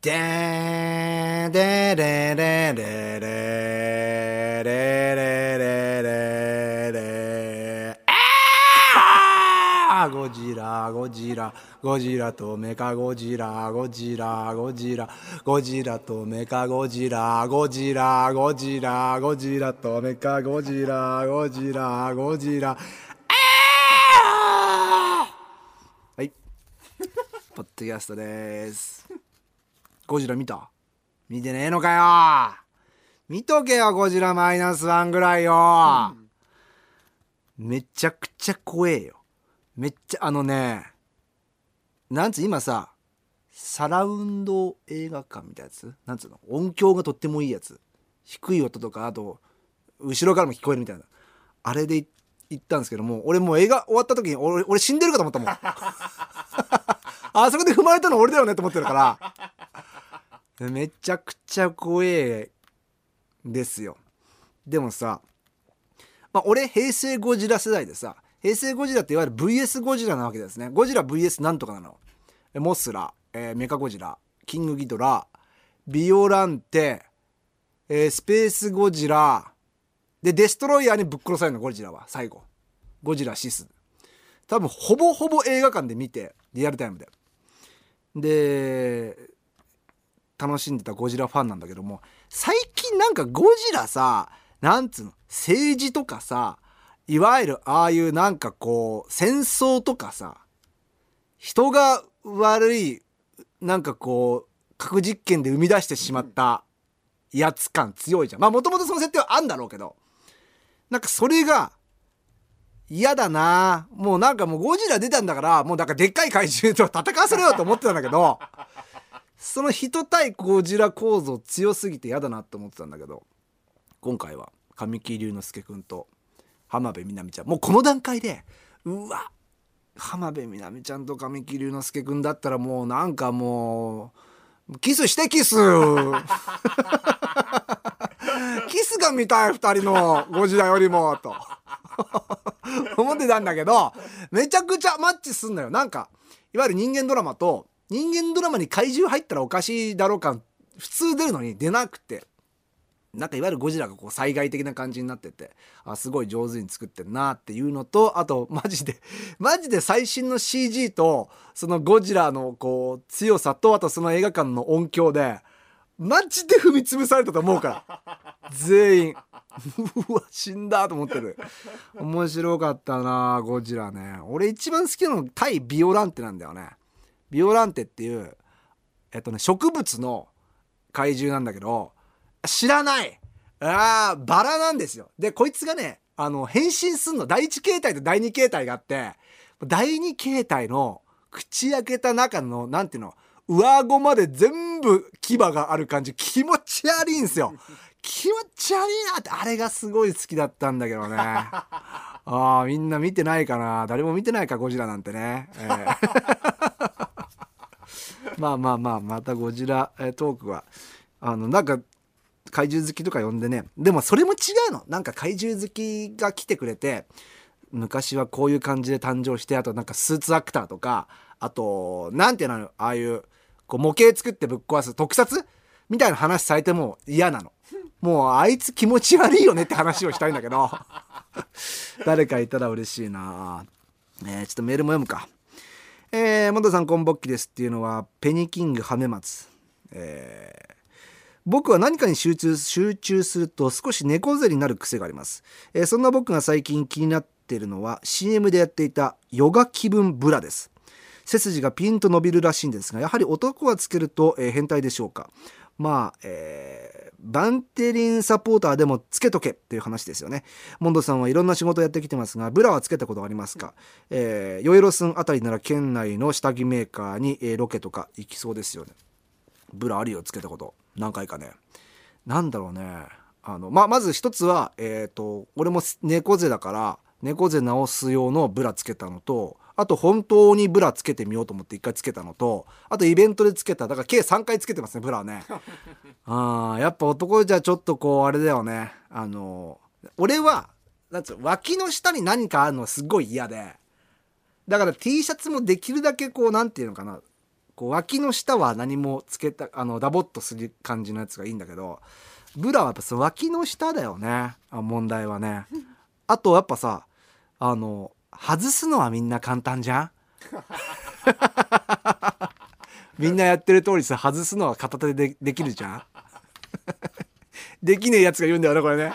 でーでれれれれれれれれれあゴジラゴジラゴジラとメカゴジラゴジラゴジラゴジラとメカゴジラゴジラゴジラゴジラとメカゴジラゴジラゴジラはいポッドキャストですゴジラ見た？見てねえのかよ。見とけよゴジラマイナスワンぐらいよ、めちゃくちゃ怖えよ。めっちゃあのねなんつう今さサラウンド映画館みたいなやつ？なんつうの？音響がとってもいいやつ。低い音とかあと後ろからも聞こえるみたいな。あれで行ったんですけども俺もう映画終わった時に俺俺死んでるかと思ったもん。あそこで踏まれたの俺だよねと思ってるからめちゃくちゃ怖えですよ。でもさまあ俺平成ゴジラ世代でさ平成ゴジラっていわゆる VS ゴジラなわけですね。ゴジラ VS なんとかなの。モスラ、えーメカゴジラキングギドラビオランテ、えースペースゴジラでデストロイヤーにぶっ殺されるのゴジラは最後。ゴジラシス。多分ほぼほぼ映画館で見てリアルタイムで。で楽しんでたゴジラファンなんだけども最近なんかゴジラさなんつうの政治とかさいわゆるああいうなんかこう戦争とかさ人が悪いなんかこう核実験で生み出してしまったやつ感強いじゃん。まあもともとその設定はあんだろうけどなんかそれが嫌だな。もうなんかもうゴジラ出たんだからもうなんかでっかい怪獣と戦わせろよと思ってたんだけどその人対ゴジラ構造強すぎて嫌だなって思ってたんだけど今回は神木隆之介君と浜辺美波ちゃん。もうこの段階でうわ浜辺美波ちゃんと神木隆之介君だったらもうなんかもうキスしてキス。キスが見たい二人のゴジラよりもと。思ってたんだけどめちゃくちゃマッチすんのよ。なんかいわゆる人間ドラマと人間ドラマに怪獣入ったらおかしいだろう感普通出るのに出なくて。なんかいわゆるゴジラがこう災害的な感じになっててあすごい上手に作ってんなっていうのとあとマジで マジで最新の CG とそのゴジラのこう強さとあとその映画館の音響でマジで踏み潰されたと思うから。全員。うわ死んだと思ってる。面白かったなゴジラね。俺一番好きなの対ビオランテなんだよね。ビオランテっていうえっとね植物の怪獣なんだけど知らない。あーバラなんですよ。でこいつがねあの変身すんの。第一形態と第二形態があって第二形態の口開けた中のなんていうの上顎まで全部牙がある感じ。気持ち悪いんですよ。気持ち悪いなって。あれがすごい好きだったんだけどね。あーみんな見てないかな。誰も見てないかゴジラなんてね、えー まあまあまあまたゴジラトークはあのなんか怪獣好きとか呼んでね。でもそれも違うの。なんか怪獣好きが来てくれて昔はこういう感じで誕生してあとなんかスーツアクターとかあとなんていうのああいうこう模型作ってぶっ壊す特撮？みたいな話されても嫌なの。もうあいつ気持ち悪いよねって話をしたいんだけど。誰かいたら嬉しいな。えーちょっとメールも読むか。えー、モさんこんぼっきですっていうのはペニキングハメマツ。えー僕は何かに集中集中すると少し猫背になる癖があります、えーそんな僕が最近気になっているのは CM でやっていたヨガ気分ブラです。背筋がピンと伸びるらしいんですがやはり男はつけると、えー変態でしょうか。まあ、えーバンテリンサポーターでもつけとけっていう話ですよね。モンドさんはいろんな仕事をやってきてますがブラはつけたことありますか、えー、ヨエロスンあたりなら県内の下着メーカーに、えーロケとか行きそうですよね。ブラあるよつけたこと。何回かね。なんだろうね。あのまあまず一つはえっ、と俺も猫背だから猫背直す用のブラつけたのとあと本当にブラつけてみようと思って一回つけたのとあとイベントでつけただから計3回つけてますねブラはね。あーやっぱ男じゃちょっとこうあれだよね。あの俺はなんつうの脇の下に何かあるのすごい嫌で。だから T シャツもできるだけこうなんていうのかな。こう脇の下は何もつけたあのダボっとする感じのやつがいいんだけどブラはやっぱその脇の下だよね。あ問題はね。あとやっぱさあの外すのはみんな簡単じゃん？みんなやってる通りさ外すのは片手でできるじゃん？できねえやつが言うんだよねこれね。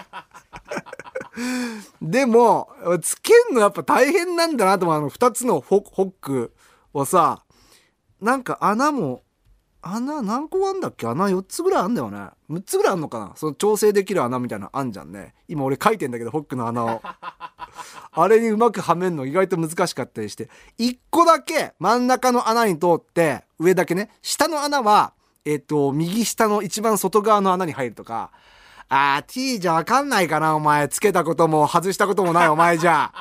でもつけんのやっぱ大変なんだなと思う。あの2つのホックをさなんか穴も穴何個あんだっけ？穴4つぐらいあんだよね。6つぐらいあんのかな？その調整できる穴みたいなのあんじゃんね。今俺書いてんだけどホックの穴を。あれにうまくはめんの意外と難しかったりして。1個だけ真ん中の穴に通って上だけね。下の穴はえっ、と右下の一番外側の穴に入るとか。あー T じゃわかんないかなお前。つけたことも外したこともないお前じゃ。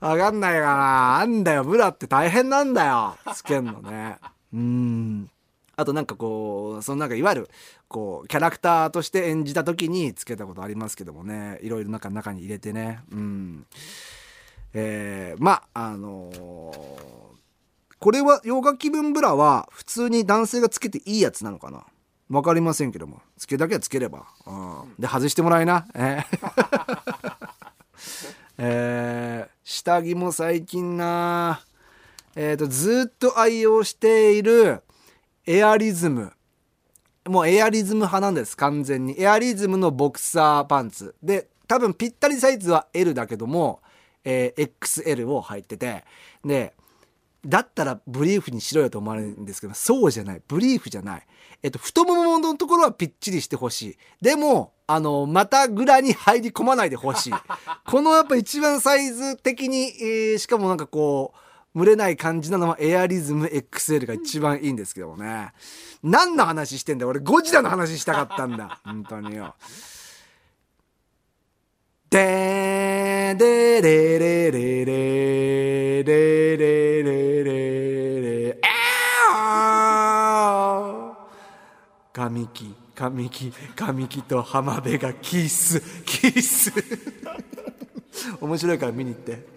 わかんないかな。あんだよ。ブラって大変なんだよ。つけんのね。うんあとなんかこうそのなんかいわゆるこうキャラクターとして演じた時につけたことありますけどもね。いろいろ中中に入れてね。うん。えー、まああのーこれは洋楽気分ブラは普通に男性がつけていいやつなのかな？わかりませんけども。つけだけはつければ、うん、で外してもらいな。えー。えー下着も最近なえー、とずっと愛用しているエアリズム。もうエアリズム派なんです完全に。エアリズムのボクサーパンツ。で多分ぴったりサイズは L だけども、えー XL を入ってて。でだったらブリーフにしろよと思われるんですけどそうじゃない。ブリーフじゃない。えっと太もものところはぴっちりしてほしい。でもあのまたぐらに入り込まないでほしい。このやっぱ一番サイズ的に、えーしかもなんかこう蒸れない感じなのはエアリズム XL が一番いいんですけどもね。何の話してんだよ。俺ゴジラの話したかったんだ。本当によ。でーでーれれれれれれれれれあー神木神木神木と浜辺がキスキス面白いから見に行って